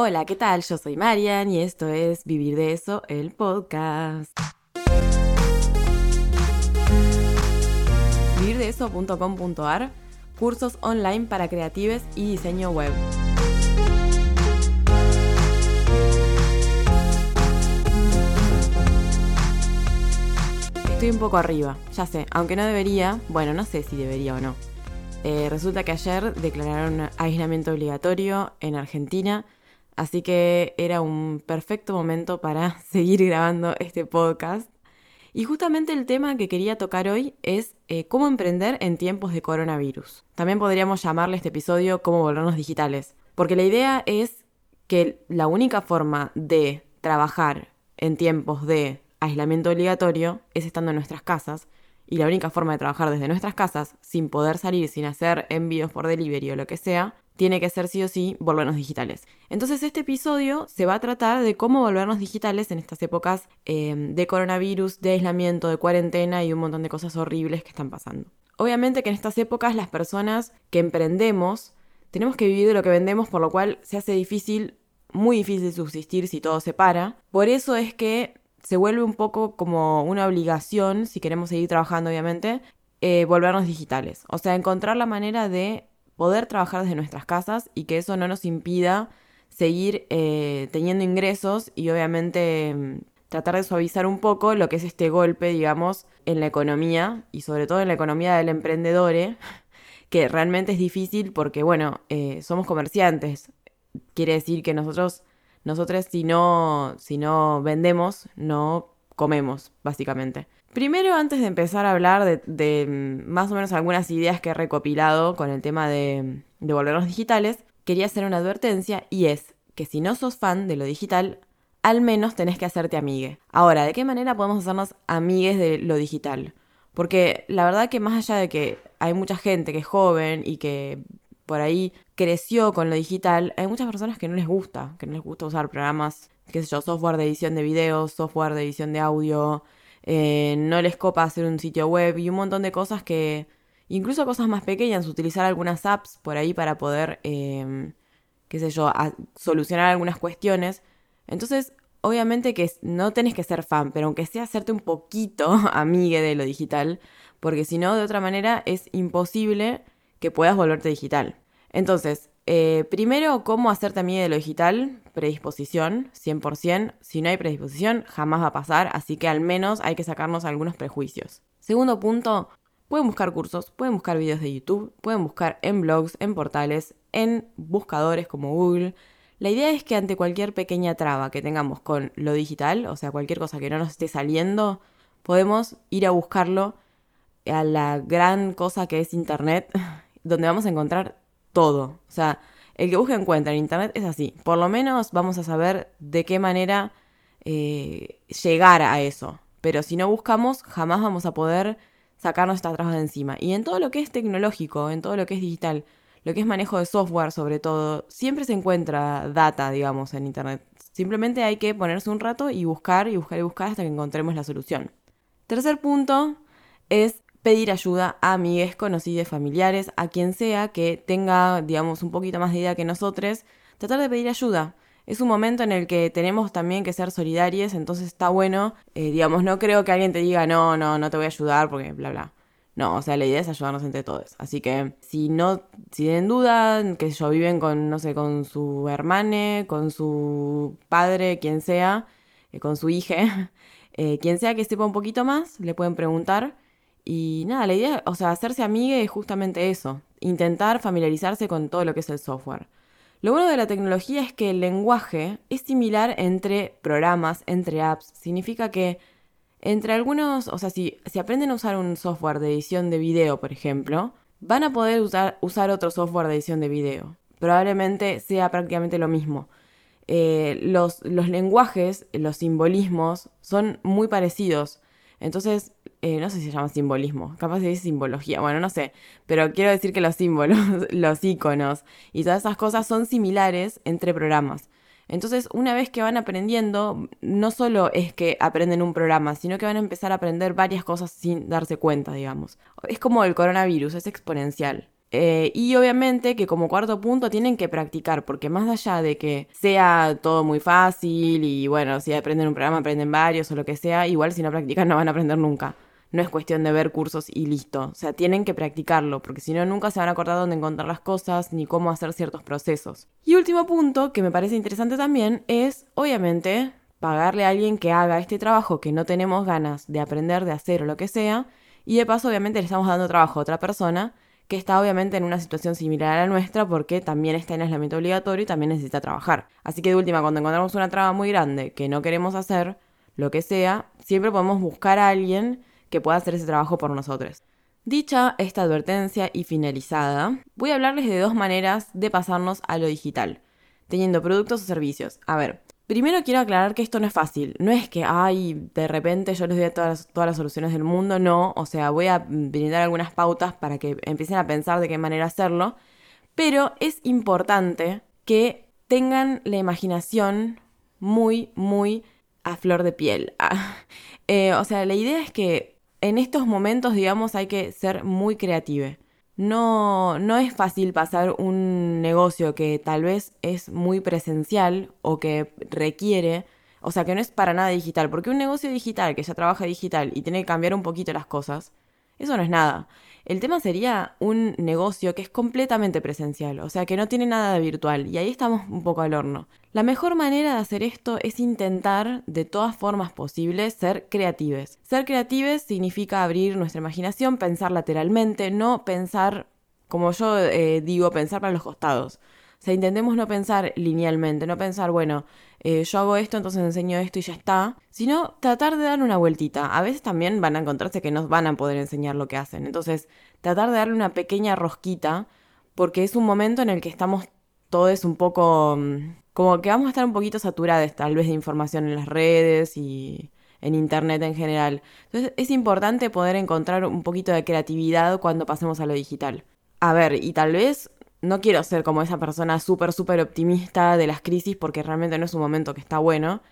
Hola, ¿qué tal? Yo soy Marian y esto es Vivir de eso, el podcast. Vivirdeeso.com.ar Cursos online para creatives y diseño web. Estoy un poco arriba, ya sé, aunque no debería, bueno, no sé si debería o no. Eh, resulta que ayer declararon aislamiento obligatorio en Argentina, así que era un perfecto momento para seguir grabando este podcast. Y justamente el tema que quería tocar hoy es eh, cómo emprender en tiempos de coronavirus. También podríamos llamarle este episodio cómo volvernos digitales, porque la idea es que la única forma de trabajar en tiempos de aislamiento obligatorio es estando en nuestras casas y la única forma de trabajar desde nuestras casas, sin poder salir, sin hacer envíos por delivery o lo que sea, tiene que ser sí o sí volvernos digitales. Entonces este episodio se va a tratar de cómo volvernos digitales en estas épocas eh, de coronavirus, de aislamiento, de cuarentena y un montón de cosas horribles que están pasando. Obviamente que en estas épocas las personas que emprendemos tenemos que vivir de lo que vendemos, por lo cual se hace difícil, muy difícil subsistir si todo se para. Por eso es que se vuelve un poco como una obligación, si queremos seguir trabajando obviamente, eh, volvernos digitales. O sea, encontrar la manera de poder trabajar desde nuestras casas y que eso no nos impida seguir eh, teniendo ingresos y obviamente mm, tratar de suavizar un poco lo que es este golpe, digamos, en la economía y sobre todo en la economía del emprendedor, que realmente es difícil porque, bueno, eh, somos comerciantes. Quiere decir que nosotros nosotros si no, si no vendemos, no comemos, básicamente. Primero, antes de empezar a hablar de, mm, más o menos algunas ideas que he recopilado con el tema de, de volvernos digitales, quería hacer una advertencia y es que si no sos fan de lo digital, al menos tenés que hacerte amigue. Ahora, ¿de qué manera podemos hacernos amigues de lo digital? Porque la verdad que más allá de que hay mucha gente que es joven y que por ahí creció con lo digital, hay muchas personas que no les gusta, que no les gusta usar programas, qué sé yo, software de edición de videos, software de edición de audio, eh, no les copa hacer un sitio web y un montón de cosas que, incluso cosas más pequeñas, utilizar algunas apps por ahí para poder, em, qué sé yo, solucionar algunas cuestiones. Entonces, obviamente que no tenés que ser fan, pero aunque sea hacerte un poquito amigue de lo digital, porque si no, de otra manera es imposible que puedas volverte digital. Entonces, eh, primero, ¿cómo hacerte amiga de lo digital? Predisposición, 100%. Si no hay predisposición, jamás va a pasar, así que al menos hay que sacarnos algunos prejuicios. Segundo punto, pueden buscar cursos, pueden buscar videos de YouTube, pueden buscar en blogs, en portales, en buscadores como Google. La idea es que ante cualquier pequeña traba que tengamos con lo digital, o sea, cualquier cosa que no nos esté saliendo, podemos ir a buscarlo a la gran cosa que es Internet donde vamos a encontrar todo. O sea, el que busca encuentra en Internet es así. Por lo menos vamos a saber de qué manera eh, llegar a eso. Pero si no buscamos, jamás vamos a poder sacarnos esta trabas de encima. Y en todo lo que es tecnológico, en todo lo que es digital, lo que es manejo de software sobre todo, siempre se encuentra data, digamos, en Internet. Simplemente hay que ponerse un rato y buscar y buscar y buscar hasta que encontremos la solución. Tercer punto es pedir ayuda a amigues, conocidos, familiares, a quien sea que tenga, digamos, un poquito más de idea que nosotros, tratar de pedir ayuda. Es un momento en el que tenemos también que ser solidarios, entonces está bueno, eh, digamos, no creo que alguien te diga, no, no, no te voy a ayudar porque bla, bla. No, o sea, la idea es ayudarnos entre todos. Así que si no, si tienen duda, que yo viven con, no sé, con su hermane, con su padre, quien sea, eh, con su hija, eh, quien sea que sepa un poquito más, le pueden preguntar. Y nada, la idea, o sea, hacerse amiga es justamente eso, intentar familiarizarse con todo lo que es el software. Lo bueno de la tecnología es que el lenguaje es similar entre programas, entre apps. Significa que entre algunos, o sea, si, si aprenden a usar un software de edición de video, por ejemplo, van a poder usar, usar otro software de edición de video. Probablemente sea prácticamente lo mismo. Eh, los, los lenguajes, los simbolismos, son muy parecidos. Entonces, eh, no sé si se llama simbolismo, capaz de decir simbología, bueno, no sé, pero quiero decir que los símbolos, los iconos y todas esas cosas son similares entre programas. Entonces, una vez que van aprendiendo, no solo es que aprenden un programa, sino que van a empezar a aprender varias cosas sin darse cuenta, digamos. Es como el coronavirus, es exponencial. Eh, y obviamente que como cuarto punto tienen que practicar, porque más allá de que sea todo muy fácil y bueno, si aprenden un programa, aprenden varios o lo que sea, igual si no practican no van a aprender nunca. No es cuestión de ver cursos y listo. O sea, tienen que practicarlo, porque si no, nunca se van a acordar dónde encontrar las cosas ni cómo hacer ciertos procesos. Y último punto, que me parece interesante también, es, obviamente, pagarle a alguien que haga este trabajo que no tenemos ganas de aprender, de hacer o lo que sea. Y de paso, obviamente, le estamos dando trabajo a otra persona que está obviamente en una situación similar a la nuestra porque también está en aislamiento obligatorio y también necesita trabajar. Así que de última, cuando encontramos una traba muy grande que no queremos hacer, lo que sea, siempre podemos buscar a alguien que pueda hacer ese trabajo por nosotros. Dicha esta advertencia y finalizada, voy a hablarles de dos maneras de pasarnos a lo digital, teniendo productos o servicios. A ver, primero quiero aclarar que esto no es fácil, no es que, ay, de repente yo les doy todas, todas las soluciones del mundo, no, o sea, voy a brindar algunas pautas para que empiecen a pensar de qué manera hacerlo, pero es importante que tengan la imaginación muy, muy a flor de piel. Eh, o sea, la idea es que en estos momentos, digamos, hay que ser muy creativo. No, no es fácil pasar un negocio que tal vez es muy presencial o que requiere, o sea, que no es para nada digital, porque un negocio digital que ya trabaja digital y tiene que cambiar un poquito las cosas, eso no es nada. El tema sería un negocio que es completamente presencial, o sea que no tiene nada de virtual, y ahí estamos un poco al horno. La mejor manera de hacer esto es intentar, de todas formas posibles, ser creativos. Ser creativos significa abrir nuestra imaginación, pensar lateralmente, no pensar, como yo eh, digo, pensar para los costados. O sea, intentemos no pensar linealmente, no pensar, bueno, eh, yo hago esto, entonces enseño esto y ya está, sino tratar de dar una vueltita. A veces también van a encontrarse que no van a poder enseñar lo que hacen. Entonces, tratar de darle una pequeña rosquita, porque es un momento en el que estamos todos un poco, mm, como que vamos a estar un poquito saturados tal vez de información en las redes y en internet en general. Entonces, es importante poder encontrar un poquito de creatividad cuando pasemos a lo digital. A ver, y tal vez no quiero ser como esa persona súper, súper optimista de las crisis porque realmente no es un momento que está bueno,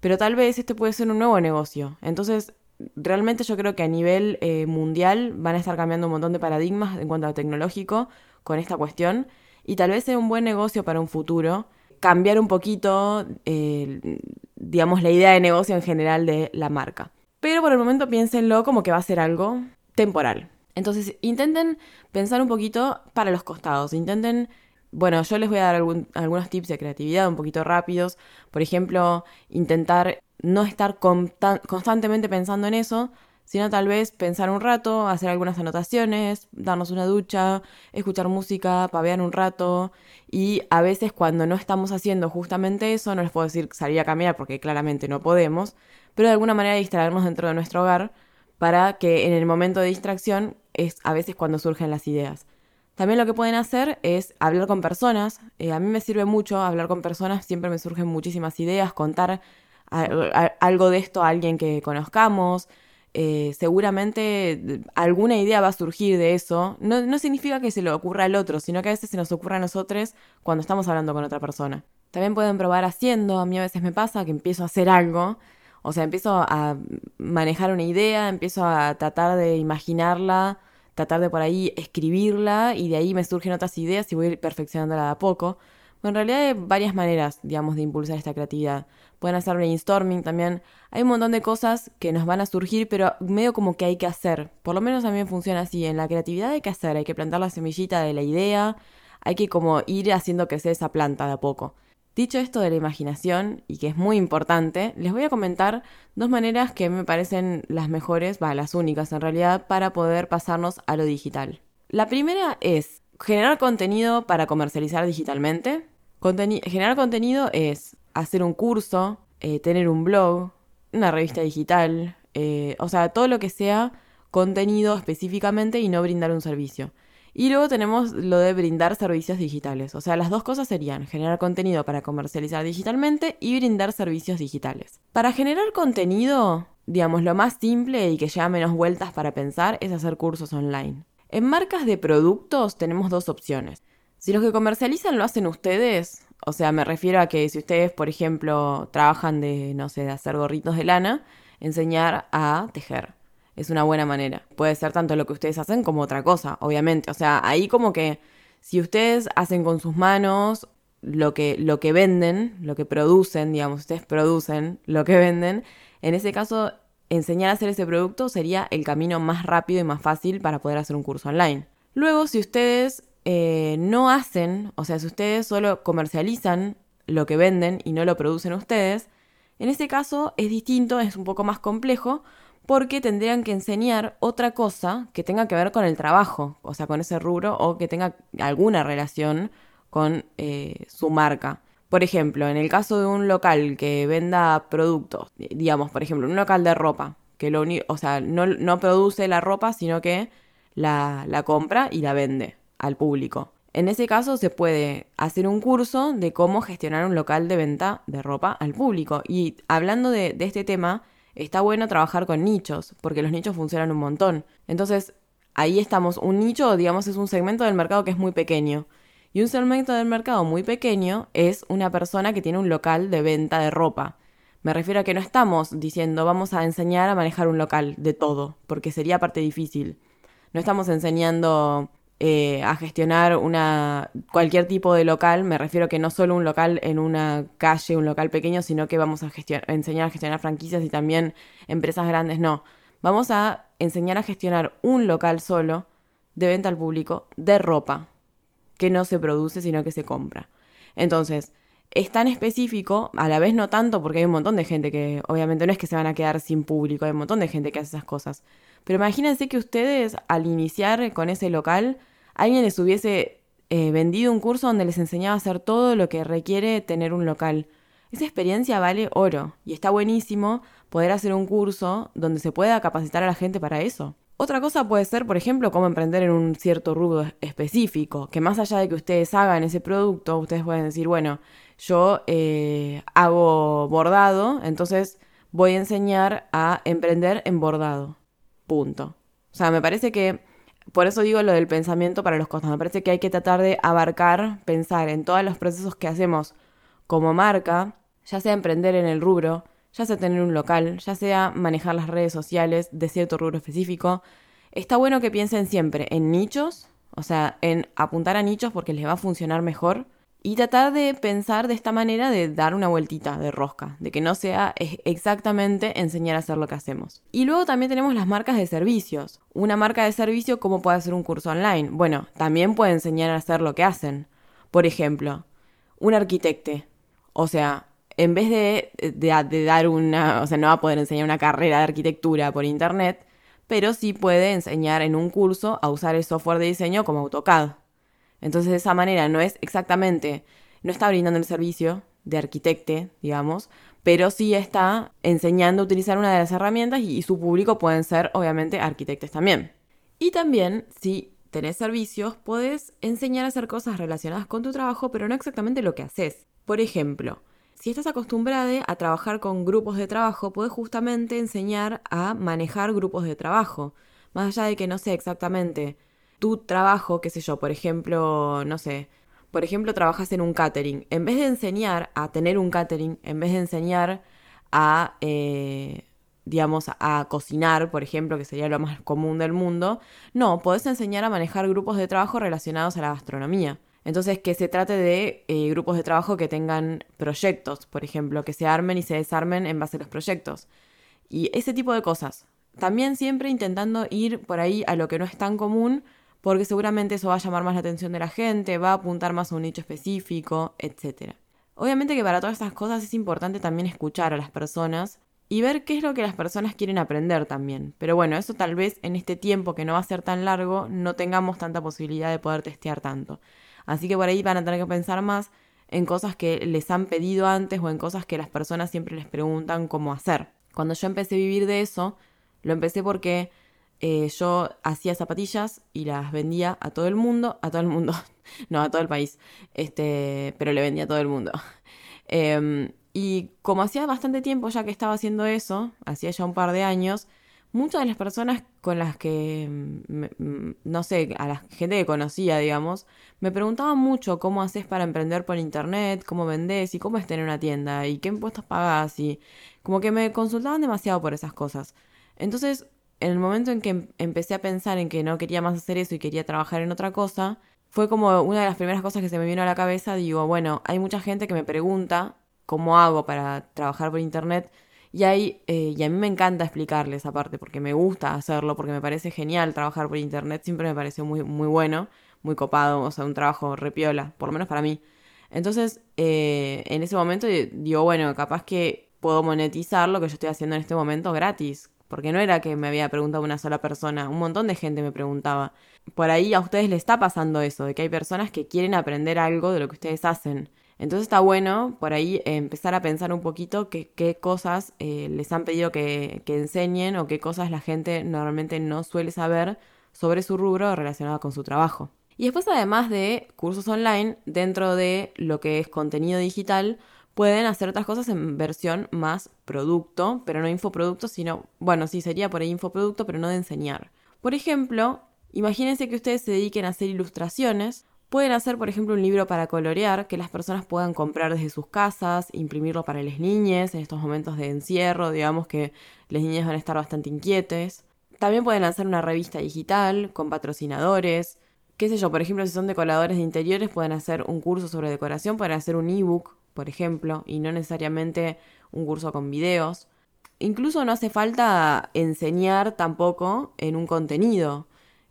pero tal vez este puede ser un nuevo negocio. Entonces, realmente yo creo que a nivel eh, mundial van a estar cambiando un montón de paradigmas en cuanto a lo tecnológico con esta cuestión y tal vez sea un buen negocio para un futuro cambiar un poquito, eh, digamos, la idea de negocio en general de la marca. Pero por el momento piénsenlo como que va a ser algo temporal. Entonces, intenten pensar un poquito para los costados. Intenten, bueno, yo les voy a dar algunos tips de creatividad un poquito rápidos. Por ejemplo, intentar no estar constantemente pensando en eso, sino tal vez pensar un rato, hacer algunas anotaciones, darnos una ducha, escuchar música, pavear un rato. Y a veces cuando no estamos haciendo justamente eso, no les puedo decir salir a caminar porque claramente no podemos, pero de alguna manera distraernos dentro de nuestro hogar para que en el momento de distracción es a veces cuando surgen las ideas. También lo que pueden hacer es hablar con personas. Eh, a mí me sirve mucho hablar con personas, siempre me surgen muchísimas ideas, contar algo de esto a alguien que conozcamos. Eh, seguramente alguna idea va a surgir de eso. No, no significa que se le ocurra al otro, sino que a veces se nos ocurre a nosotros cuando estamos hablando con otra persona. También pueden probar haciendo. A mí a veces me pasa que empiezo a hacer algo o sea, empiezo a manejar una idea, empiezo a tratar de imaginarla, tratar de por ahí escribirla y de ahí me surgen otras ideas y voy perfeccionándola a poco. Bueno, en realidad hay varias maneras, digamos, de impulsar esta creatividad. Pueden hacer brainstorming también. Hay un montón de cosas que nos van a surgir, pero medio como que hay que hacer. Por lo menos a mí me funciona así. En la creatividad hay que hacer, hay que plantar la semillita de la idea, hay que como ir haciendo sea esa planta de a poco. Dicho esto de la imaginación, y que es muy importante, les voy a comentar dos maneras que me parecen las mejores, va, las únicas en realidad, para poder pasarnos a lo digital. La primera es generar contenido para comercializar digitalmente. generar contenido es hacer un curso, eh, tener un blog, una revista digital, eh, o sea, todo lo que sea contenido específicamente y no brindar un servicio. Y luego tenemos lo de brindar servicios digitales. O sea, las dos cosas serían generar contenido para comercializar digitalmente y brindar servicios digitales. Para generar contenido, digamos, lo más simple y que lleva menos vueltas para pensar es hacer cursos online. En marcas de productos tenemos dos opciones. Si los que comercializan lo hacen ustedes, o sea, me refiero a que si ustedes, por ejemplo, trabajan de, no sé, de hacer gorritos de lana, enseñar a tejer. es una buena manera. Puede ser tanto lo que ustedes hacen como otra cosa, obviamente. O sea, ahí como que si ustedes hacen con sus manos lo que, lo que venden, lo que producen, digamos, ustedes producen lo que venden, en ese caso, enseñar a hacer ese producto sería el camino más rápido y más fácil para poder hacer un curso online. Luego, si ustedes eh, no hacen, o sea, si ustedes solo comercializan lo que venden y no lo producen ustedes, en ese caso es distinto, es un poco más complejo, porque tendrían que enseñar otra cosa que tenga que ver con el trabajo, o sea, con ese rubro o que tenga alguna relación con eh, su marca. Por ejemplo, en el caso de un local que venda productos, digamos, por ejemplo, un local de ropa, que lo o sea, no, produce la ropa, sino que la, la compra y la vende al público. En ese caso se puede hacer un curso de cómo gestionar un local de venta de ropa al público. Y hablando de, este tema, está bueno trabajar con nichos, porque los nichos funcionan un montón. Entonces, ahí estamos. Un nicho, digamos, es un segmento del mercado que es muy pequeño. Y un segmento del mercado muy pequeño es una persona que tiene un local de venta de ropa. Me refiero a que no estamos diciendo vamos a enseñar a manejar un local de todo, porque sería parte difícil. No estamos enseñando eh, a gestionar una cualquier tipo de local, me refiero a que no solo un local en una calle, un local pequeño, sino que vamos a, enseñar a gestionar franquicias y también empresas grandes, no. Vamos a enseñar a gestionar un local solo de venta al público de ropa, que no se produce, sino que se compra. Entonces, es tan específico, a la vez no tanto, porque hay un montón de gente que obviamente no es que se van a quedar sin público, hay un montón de gente que hace esas cosas. Pero imagínense que ustedes al iniciar con ese local alguien les hubiese eh, vendido un curso donde les enseñaba a hacer todo lo que requiere tener un local. Esa experiencia vale oro y está buenísimo poder hacer un curso donde se pueda capacitar a la gente para eso. Otra cosa puede ser, por ejemplo, cómo emprender en un cierto rubro específico, que más allá de que ustedes hagan ese producto, ustedes pueden decir, bueno, yo eh, hago bordado, entonces voy a enseñar a emprender en bordado. Punto. O sea, me parece que por eso digo lo del pensamiento para los costos. Me parece que hay que tratar de abarcar, pensar en todos los procesos que hacemos como marca, ya sea emprender en el rubro, ya sea tener un local, ya sea manejar las redes sociales de cierto rubro específico. Está bueno que piensen siempre en nichos, o sea, en apuntar a nichos porque les va a funcionar mejor y tratar de pensar de esta manera de dar una vueltita de rosca, de que no sea exactamente enseñar a hacer lo que hacemos. Y luego también tenemos las marcas de servicios. Una marca de servicio, ¿cómo puede hacer un curso online? Bueno, también puede enseñar a hacer lo que hacen. Por ejemplo, un arquitecte. O sea, en vez de, de, dar una, o sea, no va a poder enseñar una carrera de arquitectura por internet, pero sí puede enseñar en un curso a usar el software de diseño como AutoCAD. Entonces de esa manera no es exactamente, no está brindando el servicio de arquitecte, digamos, pero sí está enseñando a utilizar una de las herramientas y, su público pueden ser obviamente arquitectos también. Y también, si tenés servicios, puedes enseñar a hacer cosas relacionadas con tu trabajo, pero no exactamente lo que haces. Por ejemplo, si estás acostumbrada a trabajar con grupos de trabajo, puedes justamente enseñar a manejar grupos de trabajo. Más allá de que no sé exactamente tu trabajo, qué sé yo, por ejemplo, no sé, por ejemplo, trabajas en un catering. En vez de enseñar a tener un catering, en vez de enseñar a, eh, digamos, a cocinar, por ejemplo, que sería lo más común del mundo, no, podés enseñar a manejar grupos de trabajo relacionados a la gastronomía. Entonces, que se trate de eh, grupos de trabajo que tengan proyectos, por ejemplo, que se armen y se desarmen en base a los proyectos. Y ese tipo de cosas. También siempre intentando ir por ahí a lo que no es tan común, porque seguramente eso va a llamar más la atención de la gente, va a apuntar más a un nicho específico, etc. Obviamente que para todas estas cosas es importante también escuchar a las personas y ver qué es lo que las personas quieren aprender también. Pero bueno, eso tal vez en este tiempo que no va a ser tan largo no tengamos tanta posibilidad de poder testear tanto. Así que por ahí van a tener que pensar más en cosas que les han pedido antes o en cosas que las personas siempre les preguntan cómo hacer. Cuando yo empecé a vivir de eso, lo empecé porque eh, yo hacía zapatillas y las vendía a todo el mundo, a todo el mundo, no, a todo el país, este, pero le vendía a todo el mundo. Em, y como hacía bastante tiempo ya que estaba haciendo eso, hacía ya un par de años, muchas de las personas con las que, mm, mm, no sé, a la gente que conocía, digamos, me preguntaban mucho cómo haces para emprender por internet, cómo vendés y cómo es tener una tienda y qué impuestos pagás y como que me consultaban demasiado por esas cosas. Entonces en el momento en que em, empecé a pensar en que no quería más hacer eso y quería trabajar en otra cosa, fue como una de las primeras cosas que se me vino a la cabeza. Digo, bueno, hay mucha gente que me pregunta cómo hago para trabajar por internet y, hay, eh, y a mí me encanta explicarles aparte, porque me gusta hacerlo, porque me parece genial trabajar por internet, siempre me pareció muy, muy bueno, muy copado, o sea, un trabajo repiola, por lo menos para mí. Entonces, eh, en ese momento digo, bueno, capaz que puedo monetizar lo que yo estoy haciendo en este momento gratis, porque no era que me había preguntado una sola persona, un montón de gente me preguntaba. Por ahí a ustedes les está pasando eso, de que hay personas que quieren aprender algo de lo que ustedes hacen. Entonces está bueno por ahí empezar a pensar un poquito qué cosas eh, les han pedido que, que, enseñen o qué cosas la gente normalmente no suele saber sobre su rubro relacionado con su trabajo. Y después además de cursos online, dentro de lo que es contenido digital, pueden hacer otras cosas en versión más producto, pero no infoproducto, sino, bueno, sí, sería por ahí infoproducto, pero no de enseñar. Por ejemplo, imagínense que ustedes se dediquen a hacer ilustraciones Pueden hacer, por ejemplo, un libro para colorear que las personas puedan comprar desde sus casas, imprimirlo para las niñas en estos momentos de encierro, digamos que las niñas van a estar bastante inquietes. También pueden hacer una revista digital con patrocinadores. Qué sé yo, por ejemplo, si son decoradores de interiores, pueden hacer un curso sobre decoración, pueden hacer un ebook, por ejemplo, y no necesariamente un curso con videos. Incluso no hace falta enseñar tampoco en un contenido.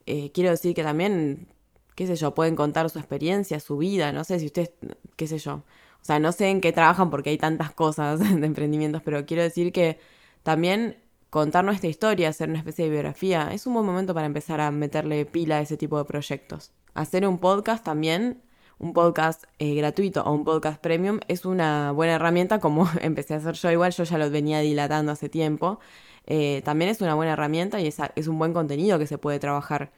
Eh, quiero decir que también qué sé yo, pueden contar su experiencia, su vida, no sé si ustedes, qué sé yo. O sea, no sé en qué trabajan porque hay tantas cosas de emprendimientos, pero quiero decir que también contar nuestra historia, hacer una especie de biografía, es un buen momento para empezar a meterle pila a ese tipo de proyectos. Hacer un podcast también, un podcast eh, gratuito o un podcast premium, es una buena herramienta como empecé a hacer yo igual, yo ya lo venía dilatando hace tiempo. Eh, también es una buena herramienta y es un buen contenido que se puede trabajar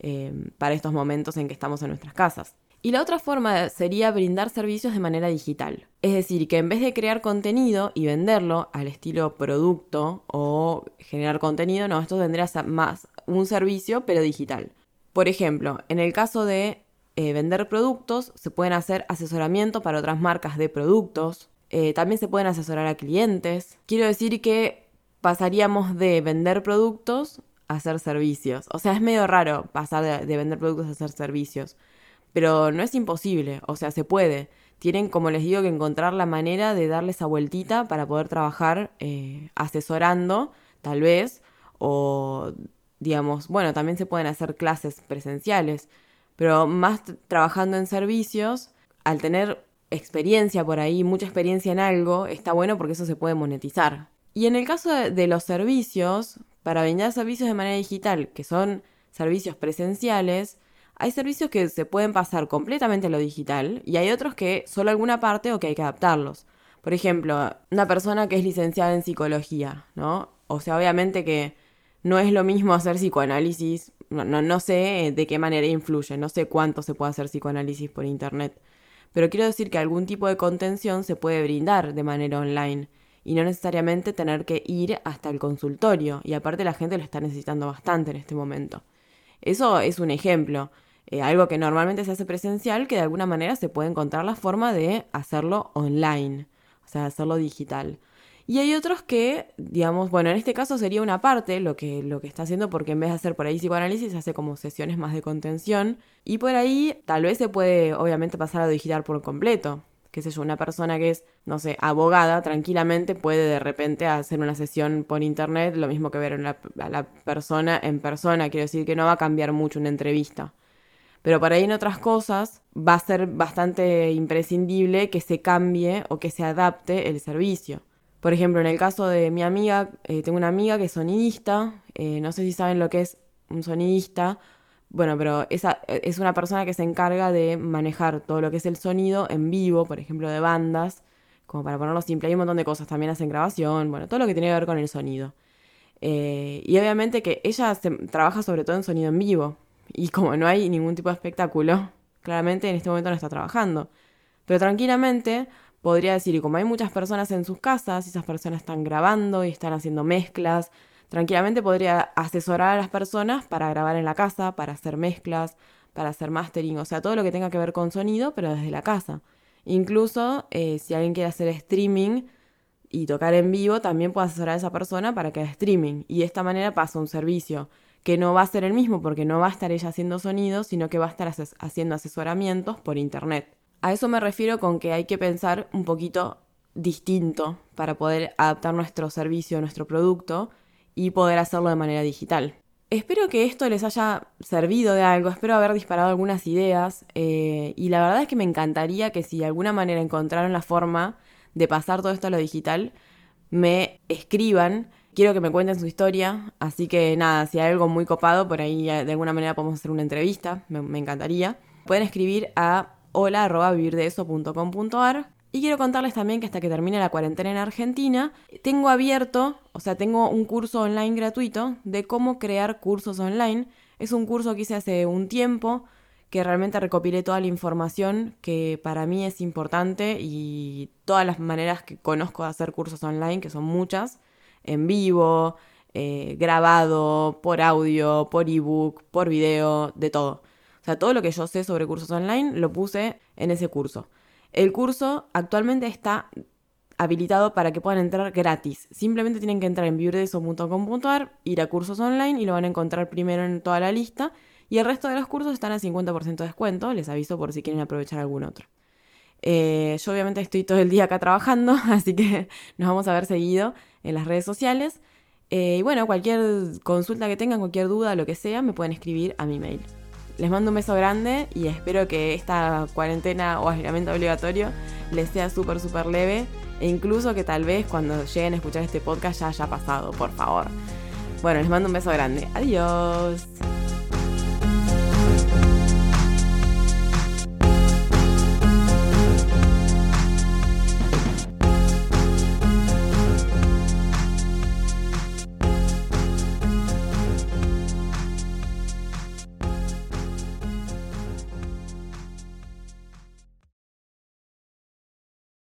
Em, para estos momentos en que estamos en nuestras casas. Y la otra forma sería brindar servicios de manera digital. Es decir, que en vez de crear contenido y venderlo al estilo producto o generar contenido, no, esto tendría más un servicio pero digital. Por ejemplo, en el caso de eh, vender productos, se pueden hacer asesoramiento para otras marcas de productos. Eh, también se pueden asesorar a clientes. Quiero decir que pasaríamos de vender productos hacer servicios. O sea, es medio raro pasar de, vender productos a hacer servicios. Pero no es imposible, o sea, se puede. Tienen, como les digo, que encontrar la manera de darle esa vueltita para poder trabajar eh, asesorando, tal vez, o digamos, bueno, también se pueden hacer clases presenciales, pero más trabajando en servicios, al tener experiencia por ahí, mucha experiencia en algo, está bueno porque eso se puede monetizar. Y en el caso de los servicios, para vender servicios de manera digital, que son servicios presenciales, hay servicios que se pueden pasar completamente a lo digital y hay otros que solo alguna parte o que hay que adaptarlos. Por ejemplo, una persona que es licenciada en psicología, ¿no? O sea, obviamente que no es lo mismo hacer psicoanálisis, no, no, no sé de qué manera influye, no sé cuánto se puede hacer psicoanálisis por internet, pero quiero decir que algún tipo de contención se puede brindar de manera online y no necesariamente tener que ir hasta el consultorio. Y aparte la gente lo está necesitando bastante en este momento. Eso es un ejemplo. Eh, algo que normalmente se hace presencial, que de alguna manera se puede encontrar la forma de hacerlo online, o sea, hacerlo digital. Y hay otros que, digamos, bueno, en este caso sería una parte lo que, lo que está haciendo, porque en vez de hacer por ahí psicoanálisis, hace como sesiones más de contención. Y por ahí tal vez se puede, obviamente, pasar a lo digital por completo qué sé yo, una persona que es, no sé, abogada, tranquilamente puede de repente hacer una sesión por internet, lo mismo que ver a la persona en persona, quiero decir que no va a cambiar mucho una entrevista. Pero para ahí en otras cosas va a ser bastante imprescindible que se cambie o que se adapte el servicio. Por ejemplo, en el caso de mi amiga, eh, tengo una amiga que es sonidista, eh, no sé si saben lo que es un sonidista, bueno, pero esa e, es una persona que se encarga de manejar todo lo que es el sonido en vivo, por ejemplo, de bandas, como para ponerlo simple. Hay un montón de cosas, también hacen grabación, bueno, todo lo que tiene que ver con el sonido. Eh, y obviamente que ella trabaja sobre todo en sonido en vivo. Y como no hay ningún tipo de espectáculo, claramente en este momento no está trabajando. Pero tranquilamente podría decir, y como hay muchas personas en sus casas, y esas personas están grabando y están haciendo mezclas, tranquilamente podría asesorar a las personas para grabar en la casa, para hacer mezclas, para hacer mastering, o sea, todo lo que tenga que ver con sonido, pero desde la casa. Incluso eh, si alguien quiere hacer streaming y tocar en vivo, también puedo asesorar a esa persona para que haga streaming. Y de esta manera pasa un servicio que no va a ser el mismo porque no va a estar ella haciendo sonido, sino que va a estar haciendo asesoramientos por internet. A eso me refiero con que hay que pensar un poquito distinto para poder adaptar nuestro servicio, nuestro producto y poder hacerlo de manera digital. Espero que esto les haya servido de algo, espero haber disparado algunas ideas eh, y la verdad es que me encantaría que si de alguna manera encontraron la forma de pasar todo esto a lo digital, me escriban. Quiero que me cuenten su historia, así que nada, si hay algo muy copado, por ahí de alguna manera podemos hacer una entrevista, me, me encantaría. Pueden escribir a hola.vivirdeeso.com.ar y quiero contarles también que hasta que termine la cuarentena en Argentina, tengo abierto, o sea, tengo un curso online gratuito de cómo crear cursos online. Es un curso que hice hace un tiempo, que realmente recopilé toda la información que para mí es importante y todas las maneras que conozco de hacer cursos online, que son muchas, en vivo, eh, grabado, por audio, por ebook, por video, de todo. O sea, todo lo que yo sé sobre cursos online lo puse en ese curso. El curso actualmente está habilitado para que puedan entrar gratis. Simplemente tienen que entrar en viurdeso.com.ar, ir a cursos online y lo van a encontrar primero en toda la lista. Y el resto de los cursos están a 50% de descuento. Les aviso por si quieren aprovechar algún otro. Eh, yo obviamente estoy todo el día acá trabajando, así que nos vamos a ver seguido en las redes sociales. Eh, y bueno, cualquier consulta que tengan, cualquier duda, lo que sea, me pueden escribir a mi mail. Les mando un beso grande y espero que esta cuarentena o aislamiento obligatorio les sea súper, súper leve. E incluso que tal vez cuando lleguen a escuchar este podcast ya haya pasado, por favor. Bueno, les mando un beso grande. Adiós.